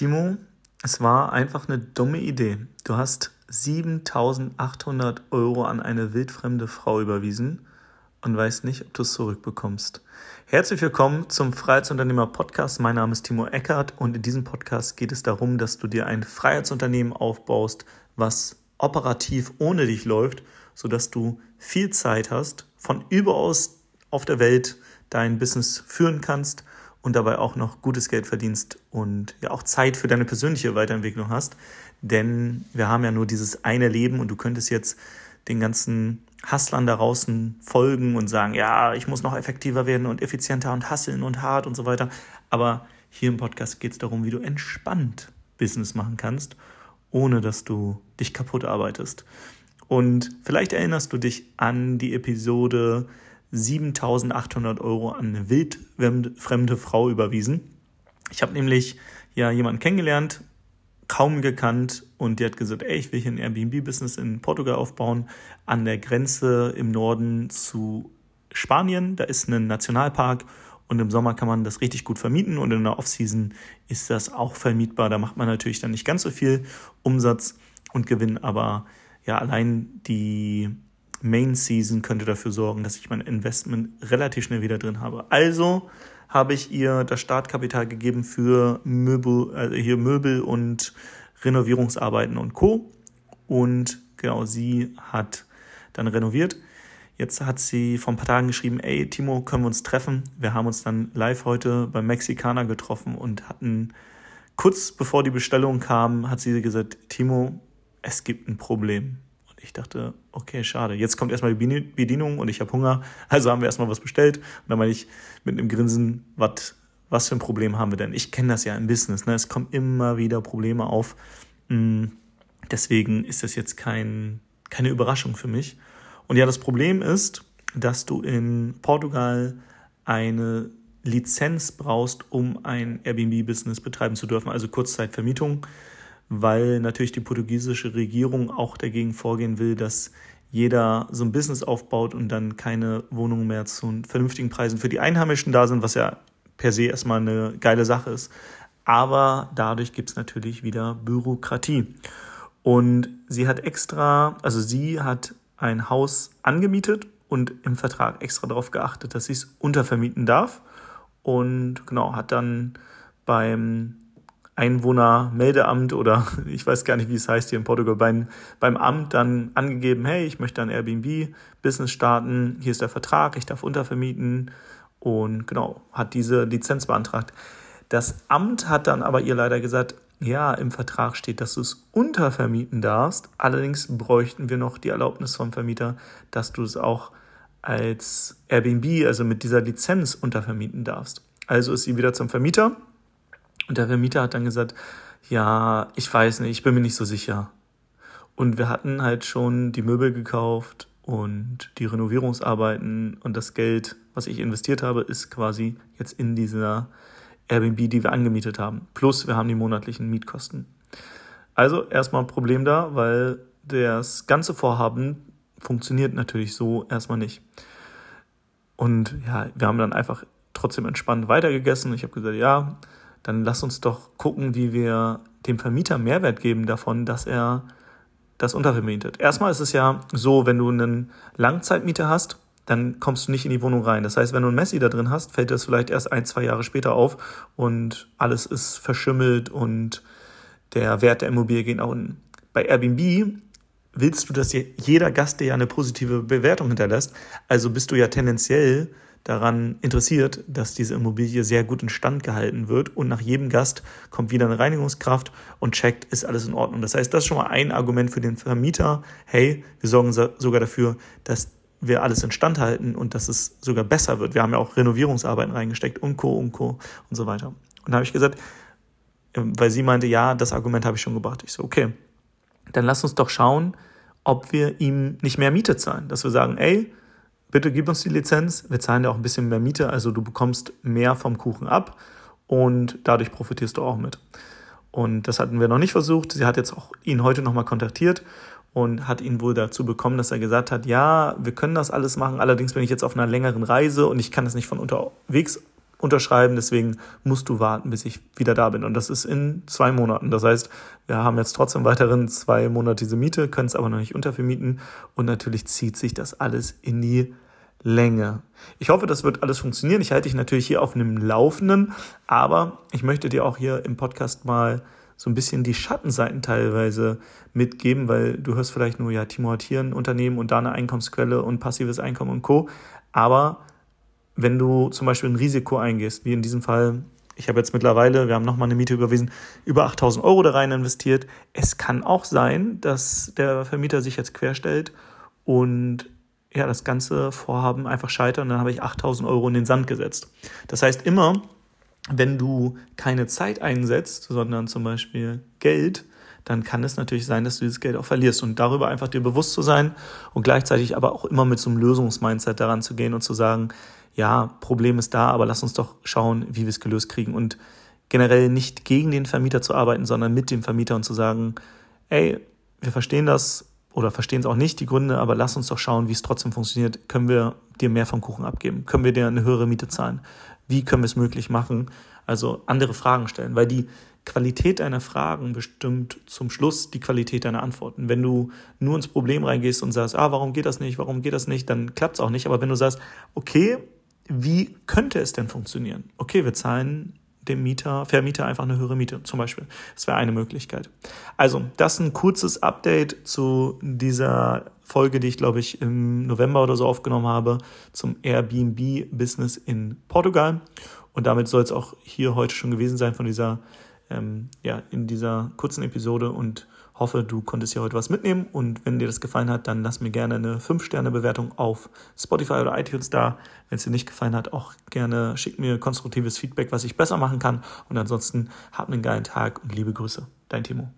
Timo, es war einfach eine dumme Idee. Du hast 7800 Euro an eine wildfremde Frau überwiesen und weißt nicht, ob du es zurückbekommst. Herzlich willkommen zum Freiheitsunternehmer Podcast. Mein Name ist Timo Eckert und in diesem Podcast geht es darum, dass du dir ein Freiheitsunternehmen aufbaust, was operativ ohne dich läuft, sodass du viel Zeit hast, von überaus auf der Welt dein Business führen kannst und dabei auch noch gutes Geld verdienst und ja auch Zeit für deine persönliche Weiterentwicklung hast. Denn wir haben ja nur dieses eine Leben und du könntest jetzt den ganzen Hustlern da draußen folgen und sagen, ja, ich muss noch effektiver werden und effizienter und hasseln und hart und so weiter. Aber hier im Podcast geht es darum, wie du entspannt Business machen kannst, ohne dass du dich kaputt arbeitest. Und vielleicht erinnerst du dich an die Episode 7800 Euro an eine wildfremde Frau überwiesen. Ich habe nämlich ja jemanden kennengelernt, kaum gekannt und die hat gesagt, ey, ich will hier ein Airbnb-Business in Portugal aufbauen, an der Grenze im Norden zu Spanien. Da ist ein Nationalpark und im Sommer kann man das richtig gut vermieten und in der Offseason ist das auch vermietbar. Da macht man natürlich dann nicht ganz so viel Umsatz und Gewinn, aber ja, allein die Main Season könnte dafür sorgen, dass ich mein Investment relativ schnell wieder drin habe. Also habe ich ihr das Startkapital gegeben für Möbel, also hier Möbel und Renovierungsarbeiten und Co. Und genau, sie hat dann renoviert. Jetzt hat sie vor ein paar Tagen geschrieben, ey Timo, können wir uns treffen? Wir haben uns dann live heute beim Mexikaner getroffen und hatten kurz bevor die Bestellung kam, hat sie gesagt, Timo, es gibt ein Problem. Ich dachte, okay, schade. Jetzt kommt erstmal die Bedienung und ich habe Hunger. Also haben wir erstmal was bestellt. Und dann meine ich mit einem Grinsen, was, was für ein Problem haben wir denn? Ich kenne das ja im Business. Ne? Es kommen immer wieder Probleme auf. Mm, deswegen ist das jetzt kein, keine Überraschung für mich. Und ja, das Problem ist, dass du in Portugal eine Lizenz brauchst, um ein Airbnb-Business betreiben zu dürfen, also Kurzzeitvermietung weil natürlich die portugiesische Regierung auch dagegen vorgehen will, dass jeder so ein Business aufbaut und dann keine Wohnungen mehr zu vernünftigen Preisen für die Einheimischen da sind, was ja per se erstmal eine geile Sache ist. Aber dadurch gibt es natürlich wieder Bürokratie. Und sie hat extra, also sie hat ein Haus angemietet und im Vertrag extra darauf geachtet, dass sie es untervermieten darf. Und genau, hat dann beim Einwohnermeldeamt oder ich weiß gar nicht, wie es heißt hier in Portugal, beim, beim Amt dann angegeben, hey, ich möchte ein Airbnb-Business starten, hier ist der Vertrag, ich darf untervermieten und genau, hat diese Lizenz beantragt. Das Amt hat dann aber ihr leider gesagt, ja, im Vertrag steht, dass du es untervermieten darfst. Allerdings bräuchten wir noch die Erlaubnis vom Vermieter, dass du es auch als Airbnb, also mit dieser Lizenz untervermieten darfst. Also ist sie wieder zum Vermieter und der Vermieter hat dann gesagt, ja, ich weiß nicht, ich bin mir nicht so sicher. Und wir hatten halt schon die Möbel gekauft und die Renovierungsarbeiten und das Geld, was ich investiert habe, ist quasi jetzt in dieser Airbnb, die wir angemietet haben. Plus wir haben die monatlichen Mietkosten. Also erstmal ein Problem da, weil das ganze Vorhaben funktioniert natürlich so erstmal nicht. Und ja, wir haben dann einfach trotzdem entspannt weitergegessen. Ich habe gesagt, ja, dann lass uns doch gucken, wie wir dem Vermieter Mehrwert geben davon, dass er das untervermietet. Erstmal ist es ja so, wenn du einen Langzeitmieter hast, dann kommst du nicht in die Wohnung rein. Das heißt, wenn du ein Messi da drin hast, fällt das vielleicht erst ein, zwei Jahre später auf und alles ist verschimmelt und der Wert der Immobilie geht nach unten. Bei Airbnb willst du, dass jeder Gast dir ja eine positive Bewertung hinterlässt. Also bist du ja tendenziell daran interessiert, dass diese Immobilie sehr gut instand gehalten wird und nach jedem Gast kommt wieder eine Reinigungskraft und checkt, ist alles in Ordnung. Das heißt, das ist schon mal ein Argument für den Vermieter. Hey, wir sorgen sogar dafür, dass wir alles instand halten und dass es sogar besser wird. Wir haben ja auch Renovierungsarbeiten reingesteckt und Co. und Co. und so weiter. Und da habe ich gesagt, ähm, weil sie meinte, ja, das Argument habe ich schon gebracht. Ich so, okay, dann lass uns doch schauen, ob wir ihm nicht mehr Miete zahlen. Dass wir sagen, ey, bitte gib uns die Lizenz, wir zahlen dir auch ein bisschen mehr Miete, also du bekommst mehr vom Kuchen ab und dadurch profitierst du auch mit. Und das hatten wir noch nicht versucht. Sie hat jetzt auch ihn heute nochmal kontaktiert und hat ihn wohl dazu bekommen, dass er gesagt hat, ja, wir können das alles machen, allerdings bin ich jetzt auf einer längeren Reise und ich kann das nicht von unterwegs unterschreiben, deswegen musst du warten, bis ich wieder da bin. Und das ist in zwei Monaten. Das heißt, wir haben jetzt trotzdem weiterhin zwei Monate diese Miete, können es aber noch nicht untervermieten und natürlich zieht sich das alles in die Länge. Ich hoffe, das wird alles funktionieren. Ich halte dich natürlich hier auf einem Laufenden, aber ich möchte dir auch hier im Podcast mal so ein bisschen die Schattenseiten teilweise mitgeben, weil du hörst vielleicht nur, ja, Timo hat hier ein Unternehmen und da eine Einkommensquelle und passives Einkommen und Co. Aber wenn du zum Beispiel ein Risiko eingehst, wie in diesem Fall, ich habe jetzt mittlerweile, wir haben nochmal eine Miete überwiesen, über 8000 Euro da rein investiert. Es kann auch sein, dass der Vermieter sich jetzt querstellt und ja, das ganze Vorhaben einfach scheitert und dann habe ich 8000 Euro in den Sand gesetzt. Das heißt, immer, wenn du keine Zeit einsetzt, sondern zum Beispiel Geld, dann kann es natürlich sein, dass du dieses Geld auch verlierst. Und darüber einfach dir bewusst zu sein und gleichzeitig aber auch immer mit so einem Lösungsmindset daran zu gehen und zu sagen, ja, Problem ist da, aber lass uns doch schauen, wie wir es gelöst kriegen. Und generell nicht gegen den Vermieter zu arbeiten, sondern mit dem Vermieter und zu sagen, ey, wir verstehen das oder verstehen es auch nicht, die Gründe, aber lass uns doch schauen, wie es trotzdem funktioniert. Können wir dir mehr vom Kuchen abgeben? Können wir dir eine höhere Miete zahlen? Wie können wir es möglich machen? Also andere Fragen stellen, weil die Qualität deiner Fragen bestimmt zum Schluss die Qualität deiner Antworten. Wenn du nur ins Problem reingehst und sagst, ah, warum geht das nicht, warum geht das nicht, dann klappt es auch nicht. Aber wenn du sagst, okay, wie könnte es denn funktionieren? Okay, wir zahlen dem Mieter, Vermieter einfach eine höhere Miete zum Beispiel. Das wäre eine Möglichkeit. Also, das ist ein kurzes Update zu dieser Folge, die ich glaube ich im November oder so aufgenommen habe zum Airbnb-Business in Portugal. Und damit soll es auch hier heute schon gewesen sein von dieser, ähm, ja, in dieser kurzen Episode und hoffe, du konntest hier heute was mitnehmen und wenn dir das gefallen hat, dann lass mir gerne eine 5-Sterne-Bewertung auf Spotify oder iTunes da. Wenn es dir nicht gefallen hat, auch gerne schick mir konstruktives Feedback, was ich besser machen kann und ansonsten hab einen geilen Tag und liebe Grüße. Dein Timo.